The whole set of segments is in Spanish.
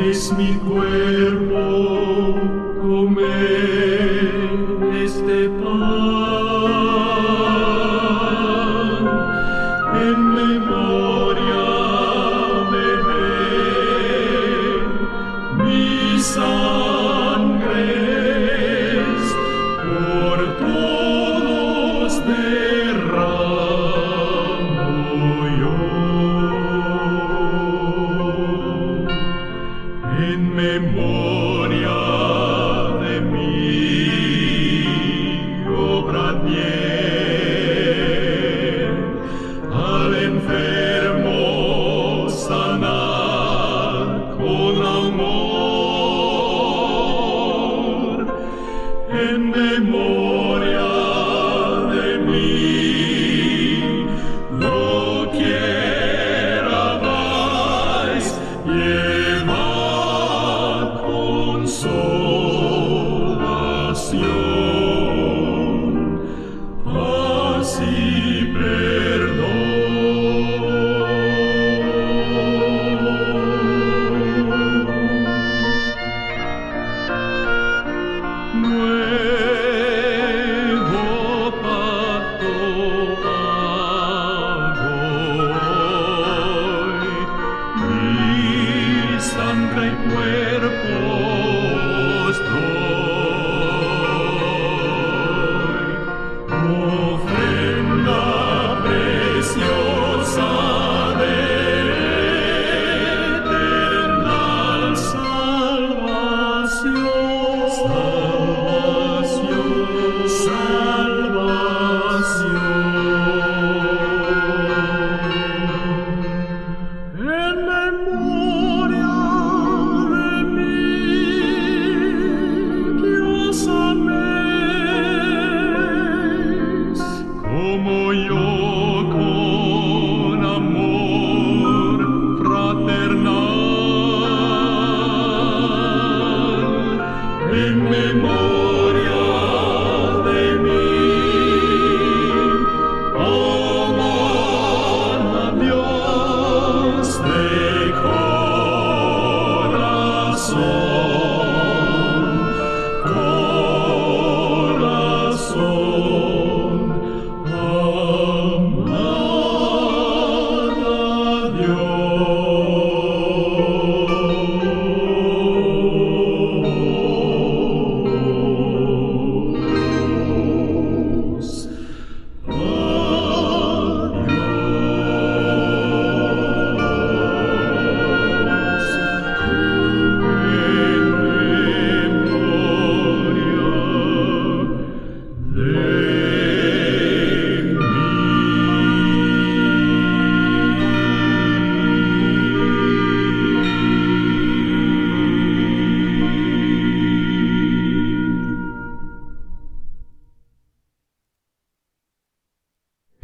es mi cuerpo.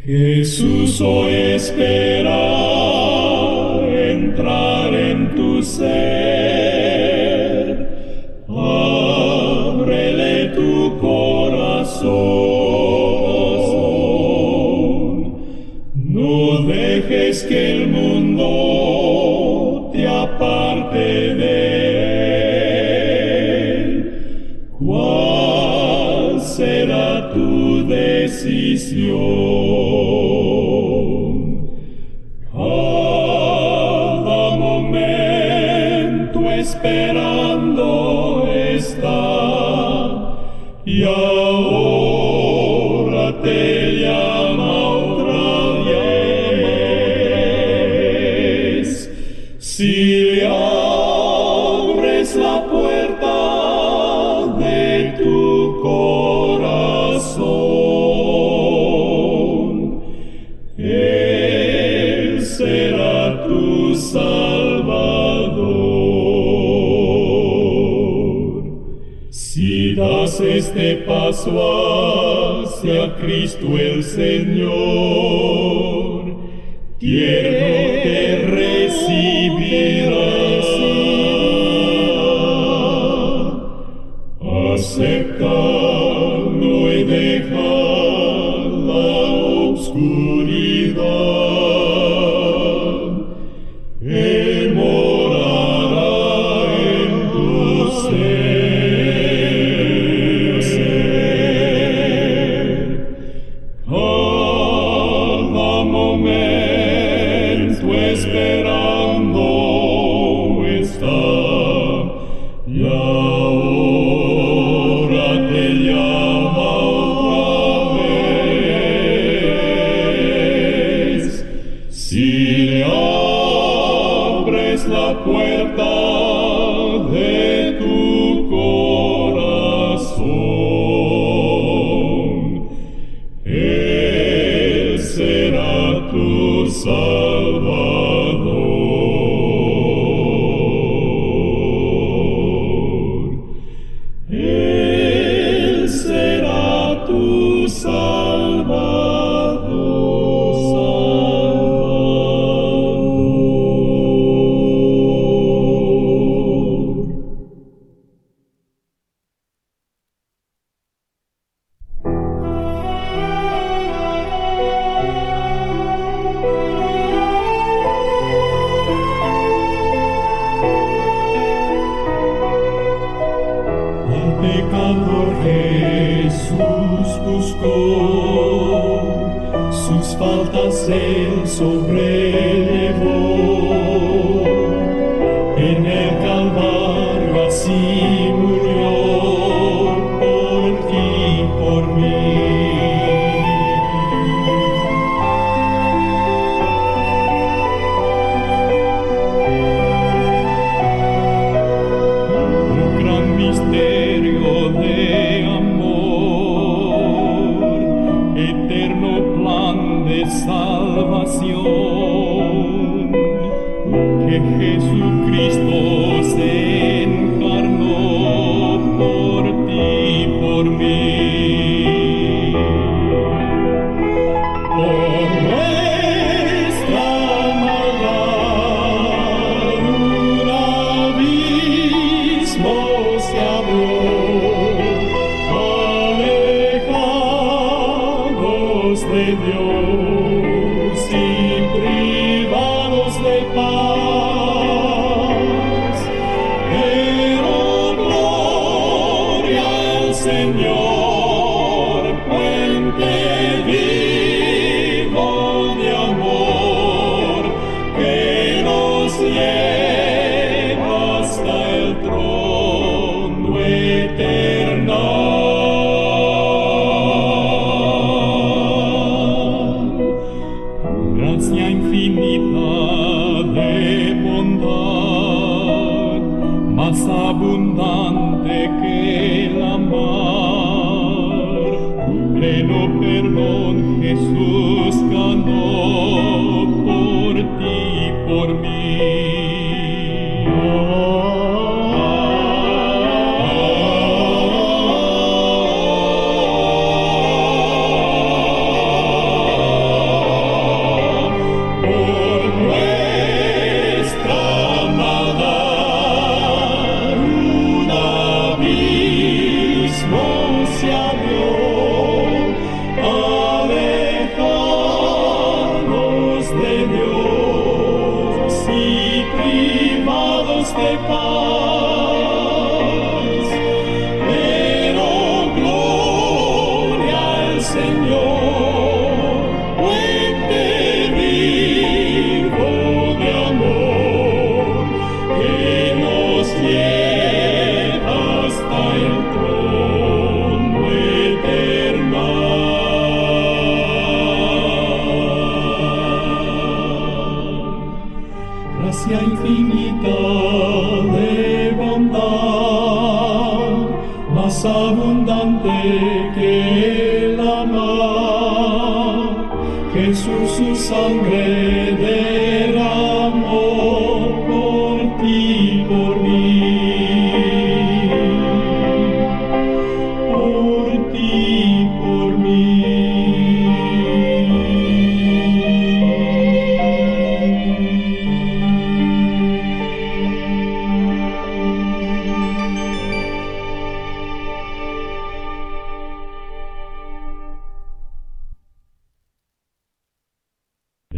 Jesús, hoy espera entrar en tu ser. Ábrele tu corazón. No dejes que el mundo este paso hacia Cristo el Señor, tierno te recibirá. la puerta de tu Senhor.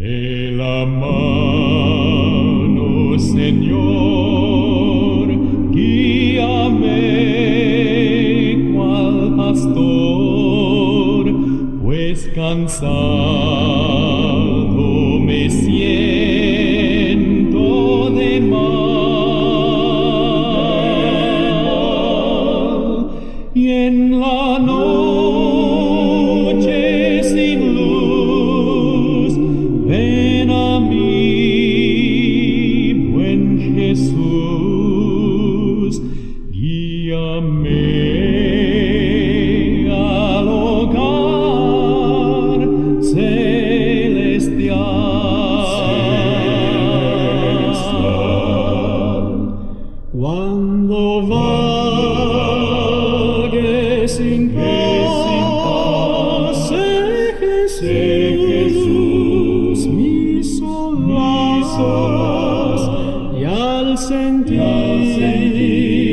De la mano, Señor, guíame cual pastor, pues cansado. ojos y al sentir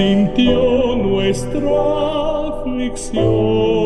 sintió nuestra aflicción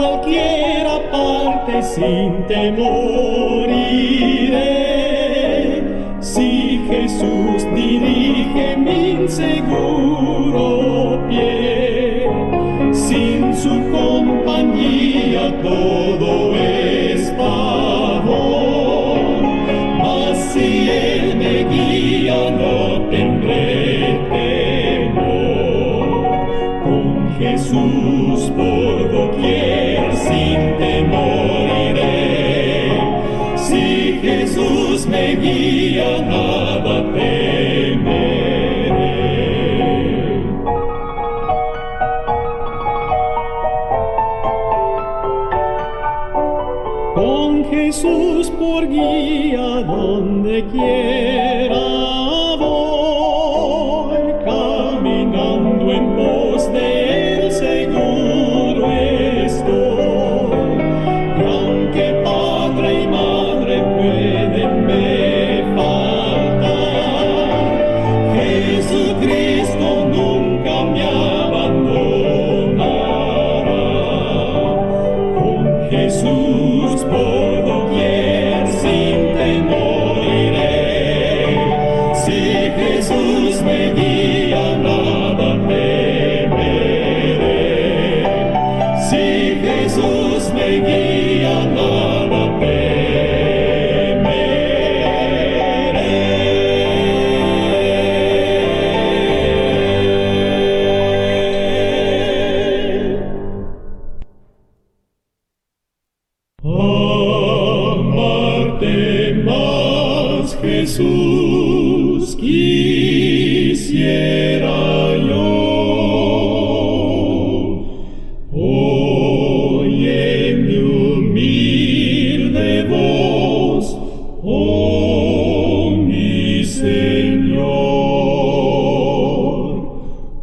cualquiera parte sin temor iré. Si Jesús dirige mi inseguro pie, sin su compañía todo Con Jesús por guía donde quiera.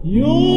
You.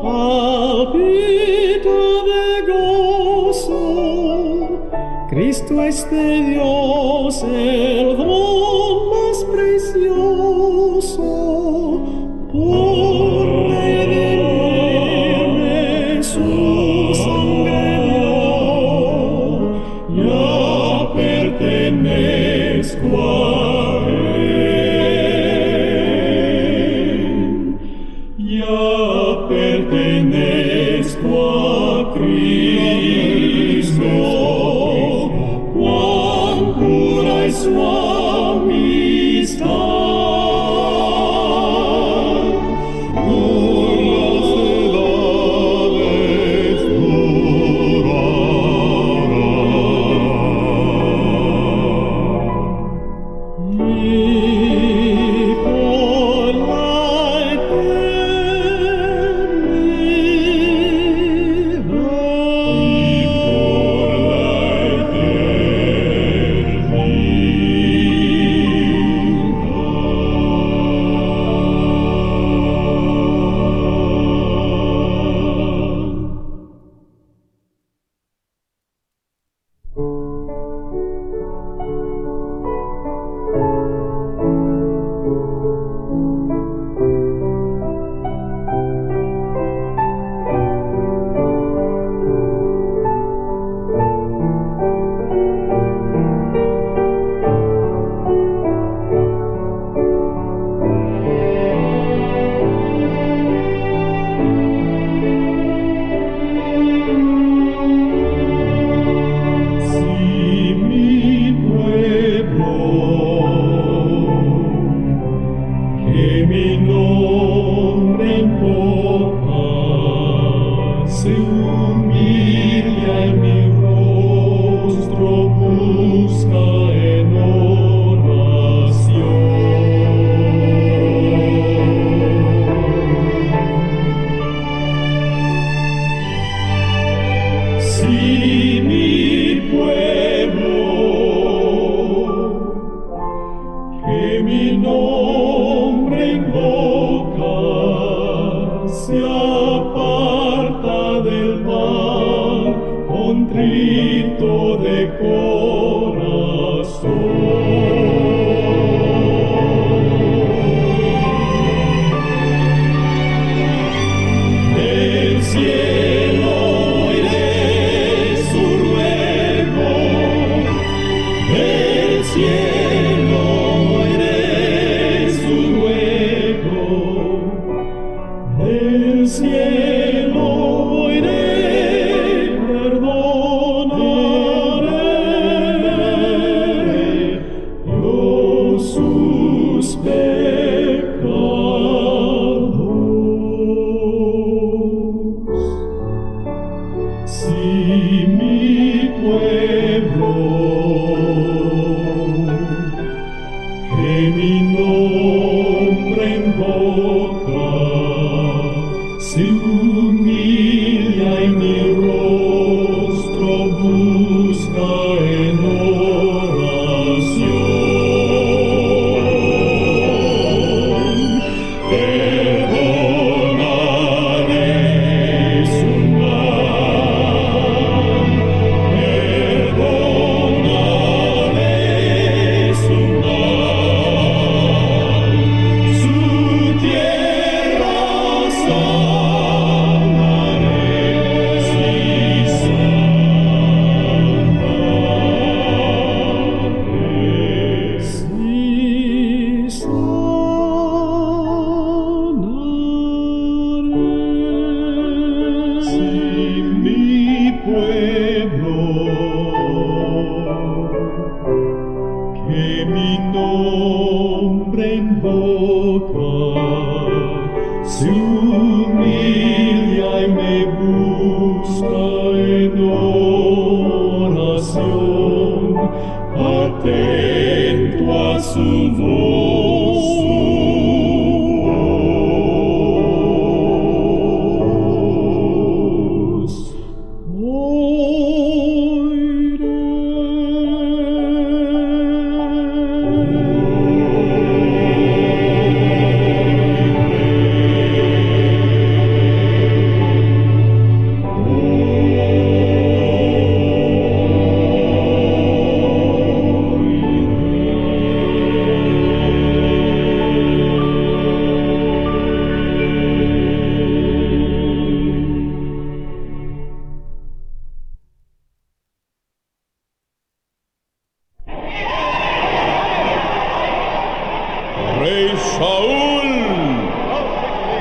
palpito de gozo, Cristo es de Dios el don. Si mi pueblo que mi nombre invoca che mi nombre invoca,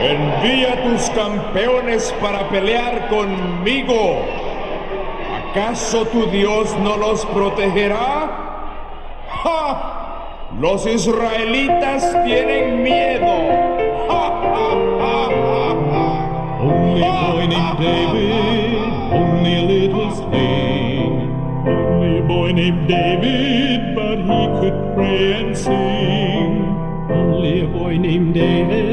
envía tus campeones para pelear conmigo. ¿Acaso tu Dios no los protegerá? ¡Ja! Los israelitas tienen miedo. ¡Ja, ja, ja, ja, ja! Only a boy named David, only a little thing. Only a boy named David, but he could pray and sing. Only a boy named David,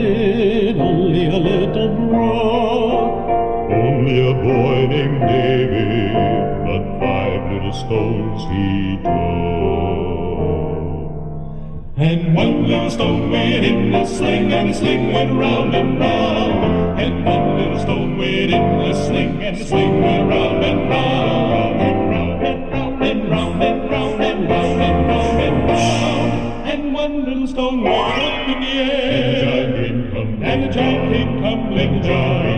a boy named David, but five little stones he threw. And one little stone went in the sling, and the sling went round and round. And one little stone went in the sling, and the sling went round and round, and round and round and round and round and round and round and. And one little stone went up in the air, and the giant came tumbling down. Came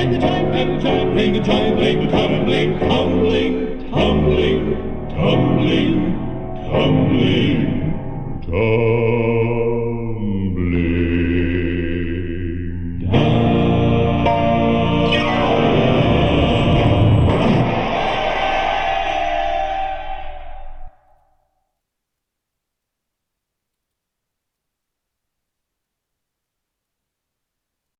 Bling a chime, bling a chime, bling a chime, bling a chime, bling, chime. bling, bling, bling, bling, bling, bling, bling, bling, bling,